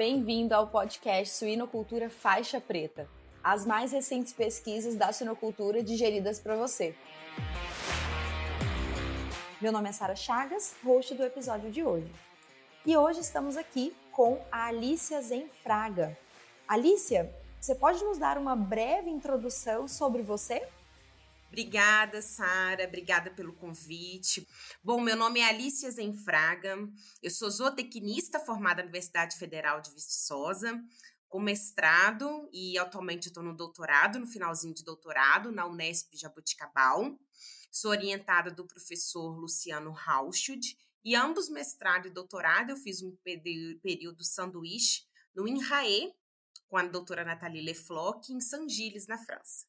Bem-vindo ao podcast Suinocultura Faixa Preta, as mais recentes pesquisas da suinocultura digeridas para você. Meu nome é Sara Chagas, host do episódio de hoje. E hoje estamos aqui com a Alicia Zenfraga. Alicia, você pode nos dar uma breve introdução sobre você? Obrigada, Sara. Obrigada pelo convite. Bom, meu nome é Alicia Zenfraga. Eu sou zootecnista formada na Universidade Federal de Viçosa, com mestrado e atualmente estou no doutorado, no finalzinho de doutorado, na Unesp Jabuticabal. Sou orientada do professor Luciano Rauschud e ambos mestrado e doutorado eu fiz um período sanduíche no INRAE com a doutora Nathalie Lefloc em Saint Gilles, na França.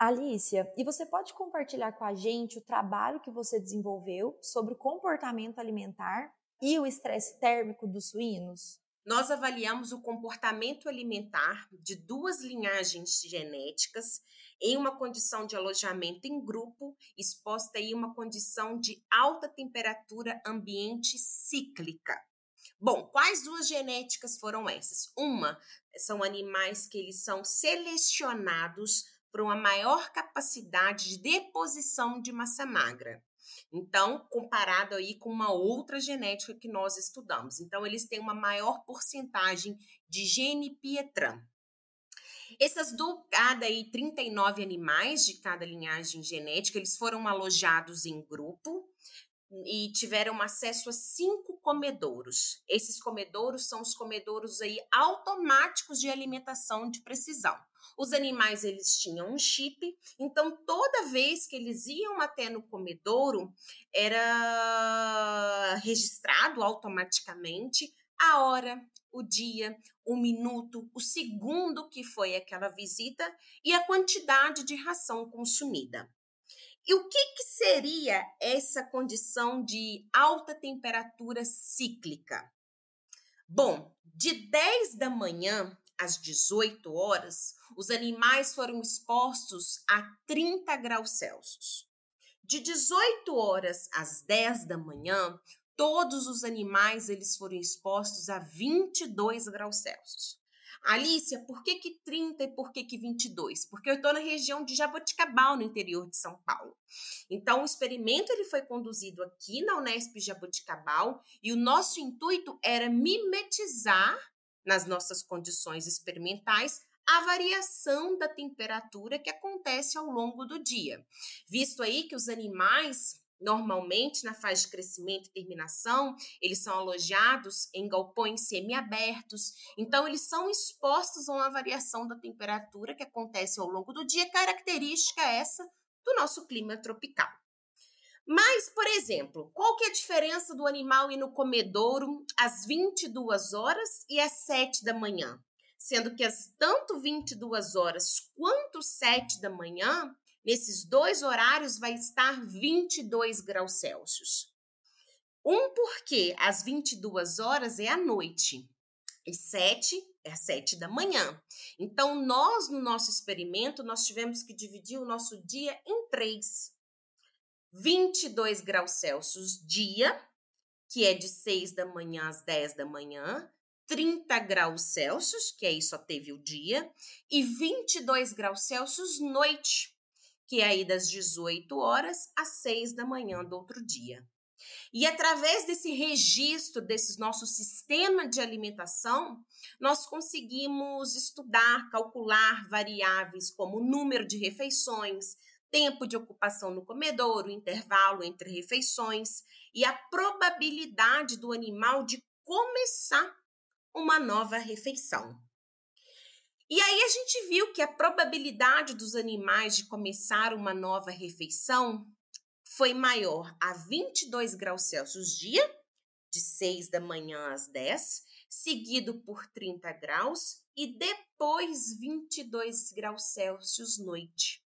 Alicia, e você pode compartilhar com a gente o trabalho que você desenvolveu sobre o comportamento alimentar e o estresse térmico dos suínos? Nós avaliamos o comportamento alimentar de duas linhagens genéticas em uma condição de alojamento em grupo, exposta em uma condição de alta temperatura ambiente cíclica. Bom, quais duas genéticas foram essas? Uma são animais que eles são selecionados para uma maior capacidade de deposição de massa magra. Então, comparado aí com uma outra genética que nós estudamos. Então, eles têm uma maior porcentagem de gene Pietran. Essas do cada aí 39 animais de cada linhagem genética, eles foram alojados em grupo e tiveram acesso a cinco comedouros. Esses comedouros são os comedouros aí automáticos de alimentação de precisão. Os animais eles tinham um chip, então toda vez que eles iam até no comedouro, era registrado automaticamente a hora, o dia, o minuto, o segundo que foi aquela visita e a quantidade de ração consumida. E o que, que seria essa condição de alta temperatura cíclica? Bom, de 10 da manhã às 18 horas, os animais foram expostos a 30 graus Celsius. De 18 horas às 10 da manhã, todos os animais eles foram expostos a 22 graus Celsius. Alicia, por que, que 30 e por que, que 22? Porque eu estou na região de Jaboticabal, no interior de São Paulo. Então, o experimento ele foi conduzido aqui na Unesp Jaboticabal e o nosso intuito era mimetizar nas nossas condições experimentais a variação da temperatura que acontece ao longo do dia. Visto aí que os animais Normalmente, na fase de crescimento e terminação, eles são alojados em galpões semiabertos, então eles são expostos a uma variação da temperatura que acontece ao longo do dia, característica essa do nosso clima tropical. Mas, por exemplo, qual que é a diferença do animal ir no comedouro às 22 horas e às 7 da manhã? Sendo que as tanto 22 horas quanto 7 da manhã, nesses dois horários vai estar 22 graus Celsius. Um porque às 22 horas é à noite e 7 é às 7 da manhã. Então, nós, no nosso experimento, nós tivemos que dividir o nosso dia em três. 22 graus Celsius dia, que é de 6 da manhã às 10 da manhã, 30 graus Celsius, que aí só teve o dia, e 22 graus Celsius noite, que é aí das 18 horas às 6 da manhã do outro dia. E através desse registro desses nosso sistema de alimentação, nós conseguimos estudar, calcular variáveis como número de refeições, tempo de ocupação no comedouro, intervalo entre refeições e a probabilidade do animal de começar uma nova refeição. E aí a gente viu que a probabilidade dos animais de começar uma nova refeição foi maior a 22 graus Celsius dia, de 6 da manhã às 10, seguido por 30 graus e depois 22 graus Celsius noite.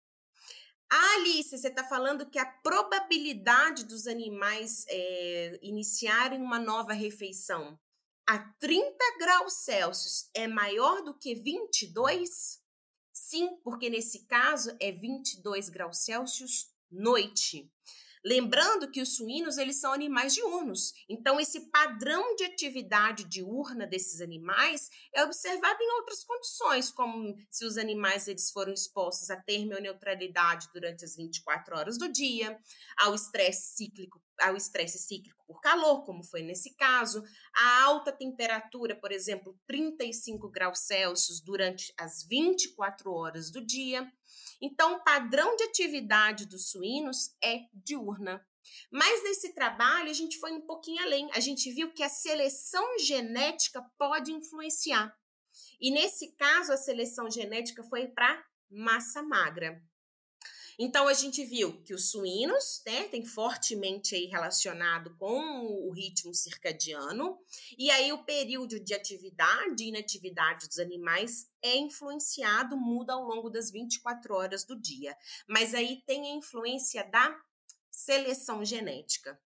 Ah, Alice, você está falando que a probabilidade dos animais é, iniciarem uma nova refeição a 30 graus Celsius é maior do que 22? Sim, porque nesse caso é 22 graus Celsius noite. Lembrando que os suínos, eles são animais diurnos. Então, esse padrão de atividade diurna desses animais é observado em outras condições, como se os animais eles foram expostos à termoneutralidade durante as 24 horas do dia, ao estresse cíclico ao estresse cíclico por calor, como foi nesse caso, a alta temperatura, por exemplo, 35 graus Celsius durante as 24 horas do dia. Então, o padrão de atividade dos suínos é diurna. Mas nesse trabalho a gente foi um pouquinho além. A gente viu que a seleção genética pode influenciar. E nesse caso, a seleção genética foi para massa magra. Então a gente viu que os suínos, né, tem fortemente aí relacionado com o ritmo circadiano, e aí o período de atividade e inatividade dos animais é influenciado, muda ao longo das 24 horas do dia. Mas aí tem a influência da seleção genética.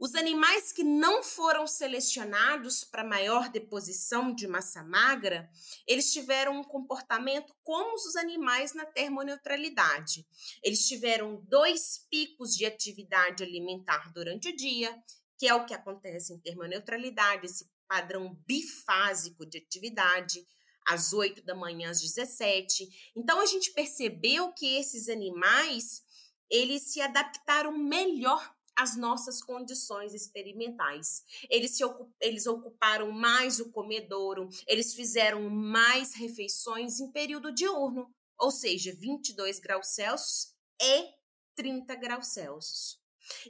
Os animais que não foram selecionados para maior deposição de massa magra, eles tiveram um comportamento como os animais na termoneutralidade. Eles tiveram dois picos de atividade alimentar durante o dia, que é o que acontece em termoneutralidade, esse padrão bifásico de atividade, às 8 da manhã às 17. Então a gente percebeu que esses animais, eles se adaptaram melhor as nossas condições experimentais. Eles, se ocup, eles ocuparam mais o comedouro, eles fizeram mais refeições em período diurno, ou seja, 22 graus Celsius e 30 graus Celsius.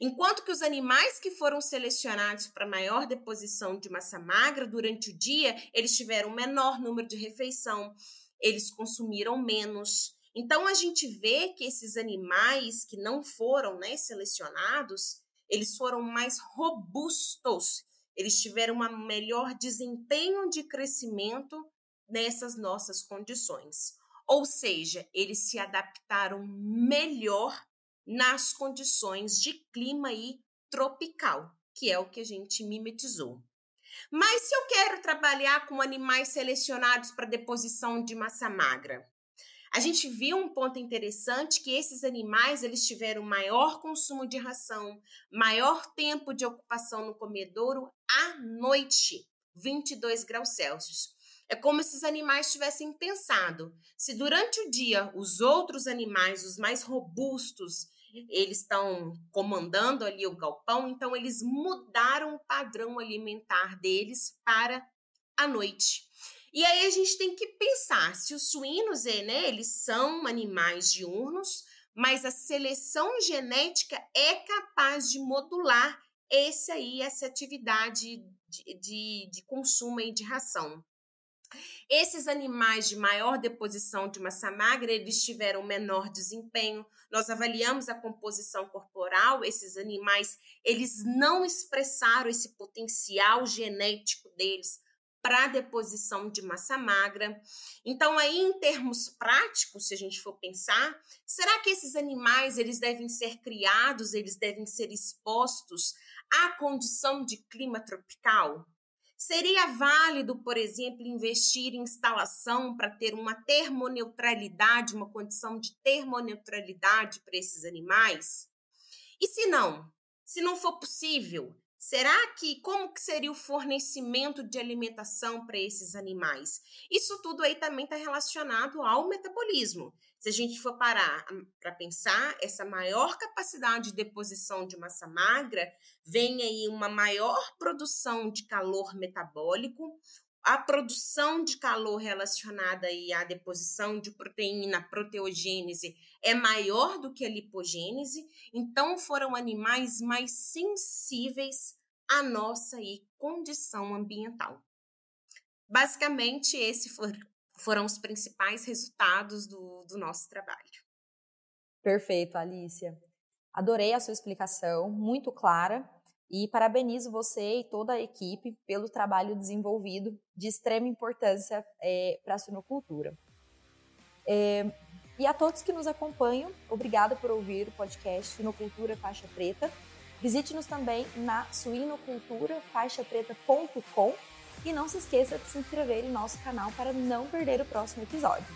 Enquanto que os animais que foram selecionados para maior deposição de massa magra durante o dia, eles tiveram menor número de refeição, eles consumiram menos, então a gente vê que esses animais que não foram né, selecionados, eles foram mais robustos, eles tiveram um melhor desempenho de crescimento nessas nossas condições. Ou seja, eles se adaptaram melhor nas condições de clima aí tropical, que é o que a gente mimetizou. Mas se eu quero trabalhar com animais selecionados para deposição de massa magra, a gente viu um ponto interessante que esses animais eles tiveram maior consumo de ração, maior tempo de ocupação no comedouro à noite, 22 graus Celsius. É como se esses animais tivessem pensado: se durante o dia os outros animais, os mais robustos, eles estão comandando ali o galpão, então eles mudaram o padrão alimentar deles para a noite. E aí a gente tem que pensar se os suínos, é, né, eles são animais diurnos, mas a seleção genética é capaz de modular esse aí, essa atividade de, de, de consumo e de ração. Esses animais de maior deposição de massa magra, eles tiveram menor desempenho. Nós avaliamos a composição corporal, esses animais, eles não expressaram esse potencial genético deles para deposição de massa magra. Então, aí em termos práticos, se a gente for pensar, será que esses animais eles devem ser criados, eles devem ser expostos à condição de clima tropical? Seria válido, por exemplo, investir em instalação para ter uma termoneutralidade, uma condição de termoneutralidade para esses animais? E se não? Se não for possível, Será que como que seria o fornecimento de alimentação para esses animais? Isso tudo aí também está relacionado ao metabolismo. Se a gente for parar hum, para pensar, essa maior capacidade de deposição de massa magra vem aí uma maior produção de calor metabólico, a produção de calor relacionada aí à deposição de proteína, proteogênese, é maior do que a lipogênese, então foram animais mais sensíveis à nossa aí, condição ambiental. Basicamente, esses for, foram os principais resultados do, do nosso trabalho. Perfeito, Alicia. Adorei a sua explicação, muito clara e parabenizo você e toda a equipe pelo trabalho desenvolvido de extrema importância é, para a suinocultura. É, e a todos que nos acompanham, obrigada por ouvir o podcast Suinocultura Faixa Preta. Visite-nos também na suinoculturafaixapreta.com e não se esqueça de se inscrever em nosso canal para não perder o próximo episódio.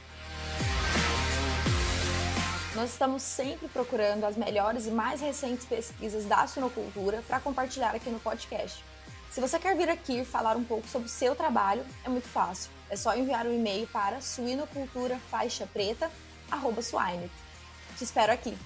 Nós estamos sempre procurando as melhores e mais recentes pesquisas da suinocultura para compartilhar aqui no podcast. Se você quer vir aqui falar um pouco sobre o seu trabalho, é muito fácil. É só enviar um e-mail para suinoculturafaixapreta.swine. Te espero aqui.